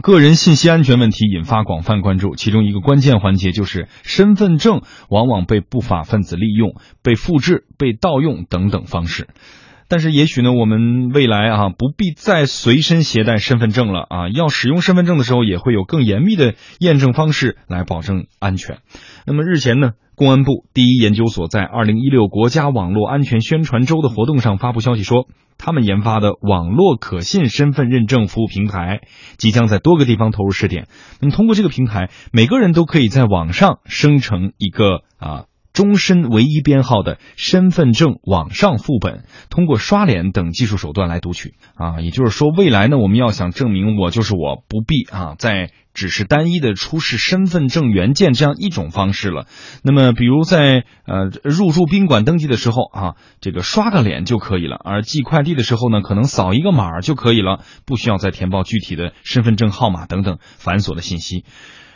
个人信息安全问题引发广泛关注，其中一个关键环节就是身份证往往被不法分子利用、被复制、被盗用等等方式。但是，也许呢，我们未来啊，不必再随身携带身份证了啊。要使用身份证的时候，也会有更严密的验证方式来保证安全。那么日前呢，公安部第一研究所在二零一六国家网络安全宣传周的活动上发布消息说，他们研发的网络可信身份认证服务平台即将在多个地方投入试点。那么，通过这个平台，每个人都可以在网上生成一个啊。终身唯一编号的身份证网上副本，通过刷脸等技术手段来读取啊，也就是说，未来呢，我们要想证明我就是我，不必啊再只是单一的出示身份证原件这样一种方式了。那么，比如在呃入住宾馆登记的时候啊，这个刷个脸就可以了；而寄快递的时候呢，可能扫一个码就可以了，不需要再填报具体的身份证号码等等繁琐的信息。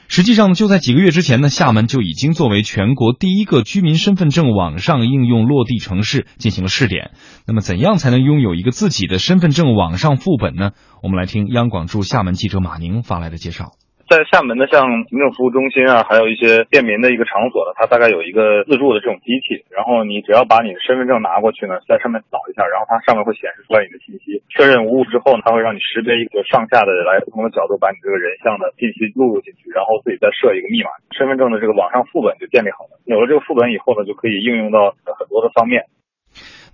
实际上，就在几个月之前呢，厦门就已经作为全国第一个居民身份证网上应用落地城市进行了试点。那么，怎样才能拥有一个自己的身份证网上副本呢？我们来听央广驻厦门记者马宁发来的介绍。在厦门的像行政服务中心啊，还有一些便民的一个场所呢，它大概有一个自助的这种机器，然后你只要把你的身份证拿过去呢，在上面扫一下，然后它上面会显示出来你的信息，确认无误之后呢，它会让你识别一个上下的来不同的角度，把你这个人像的信息录入进去，然后自己再设一个密码，身份证的这个网上副本就建立好了。有了这个副本以后呢，就可以应用到很多的方面。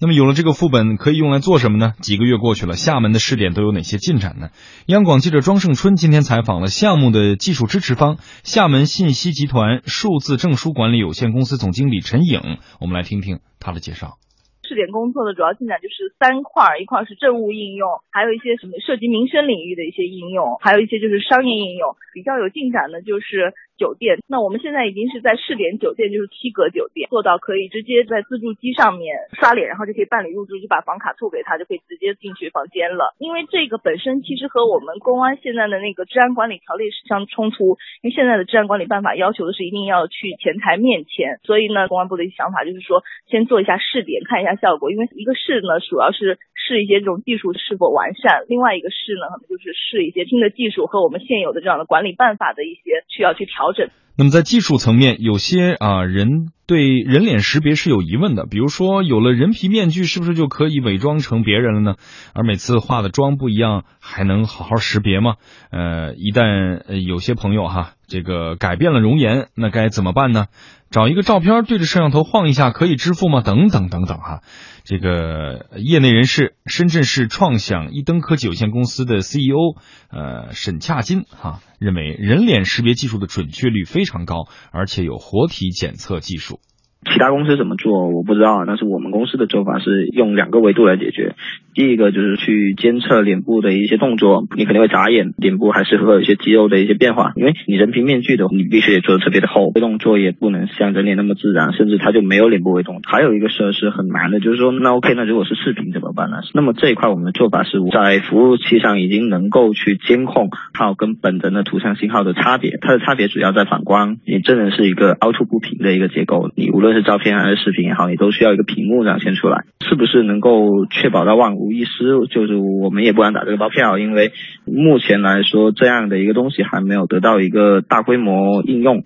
那么有了这个副本，可以用来做什么呢？几个月过去了，厦门的试点都有哪些进展呢？央广记者庄胜春今天采访了项目的技术支持方——厦门信息集团数字证书管理有限公司总经理陈颖，我们来听听他的介绍。试点工作的主要进展就是三块，一块是政务应用，还有一些什么涉及民生领域的一些应用，还有一些就是商业应用。比较有进展的就是酒店。那我们现在已经是在试点酒店，就是七格酒店，做到可以直接在自助机上面刷脸，然后就可以办理入住，就把房卡吐给他，就可以直接进去房间了。因为这个本身其实和我们公安现在的那个治安管理条例是相冲突，因为现在的治安管理办法要求的是一定要去前台面前，所以呢，公安部的一些想法就是说，先做一下试点，看一下。效果，因为一个试呢，主要是试一些这种技术是否完善；另外一个试呢，可能就是试一些新的技术和我们现有的这样的管理办法的一些需要去调 intelligence 那么在技术层面，有些啊人对人脸识别是有疑问的，比如说有了人皮面具，是不是就可以伪装成别人了呢？而每次化的妆不一样，还能好好识别吗？呃，一旦有些朋友哈，这个改变了容颜，那该怎么办呢？找一个照片对着摄像头晃一下可以支付吗？等等等等哈，这个业内人士，深圳市创想一灯科技有限公司的 CEO，呃，沈恰金哈认为，人脸识别技术的准确率非常高，而且有活体检测技术。其他公司怎么做我不知道，但是我们公司的做法是用两个维度来解决。第一个就是去监测脸部的一些动作，你肯定会眨眼，脸部还是会有一些肌肉的一些变化。因为你人皮面具的，你必须得做的特别的厚，动作也不能像人脸那么自然，甚至它就没有脸部微动。还有一个事是很难的，就是说那 OK，那如果是视频怎么办呢？那么这一块我们的做法是在服务器上已经能够去监控号跟本人的图像信号的差别，它的差别主要在反光。你真人是一个凹凸不平的一个结构，你无论是照片还是视频也好，你都需要一个屏幕展现出来，是不是能够确保到万无一失？就是我们也不敢打这个包票，因为目前来说，这样的一个东西还没有得到一个大规模应用。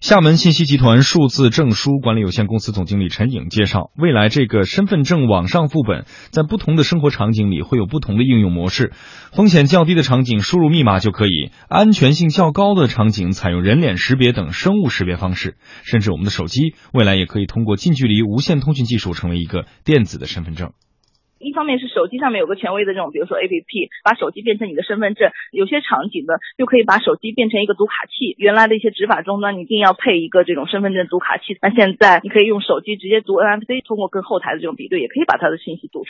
厦门信息集团数字证书管理有限公司总经理陈颖介绍，未来这个身份证网上副本在不同的生活场景里会有不同的应用模式。风险较低的场景输入密码就可以，安全性较高的场景采用人脸识别等生物识别方式，甚至我们的手机未来也可以通过近距离无线通讯技术成为一个电子的身份证。一方面是手机上面有个权威的这种，比如说 A P P，把手机变成你的身份证。有些场景呢，就可以把手机变成一个读卡器。原来的一些执法终端，你一定要配一个这种身份证读卡器。那现在你可以用手机直接读 N F C，通过跟后台的这种比对，也可以把它的信息读出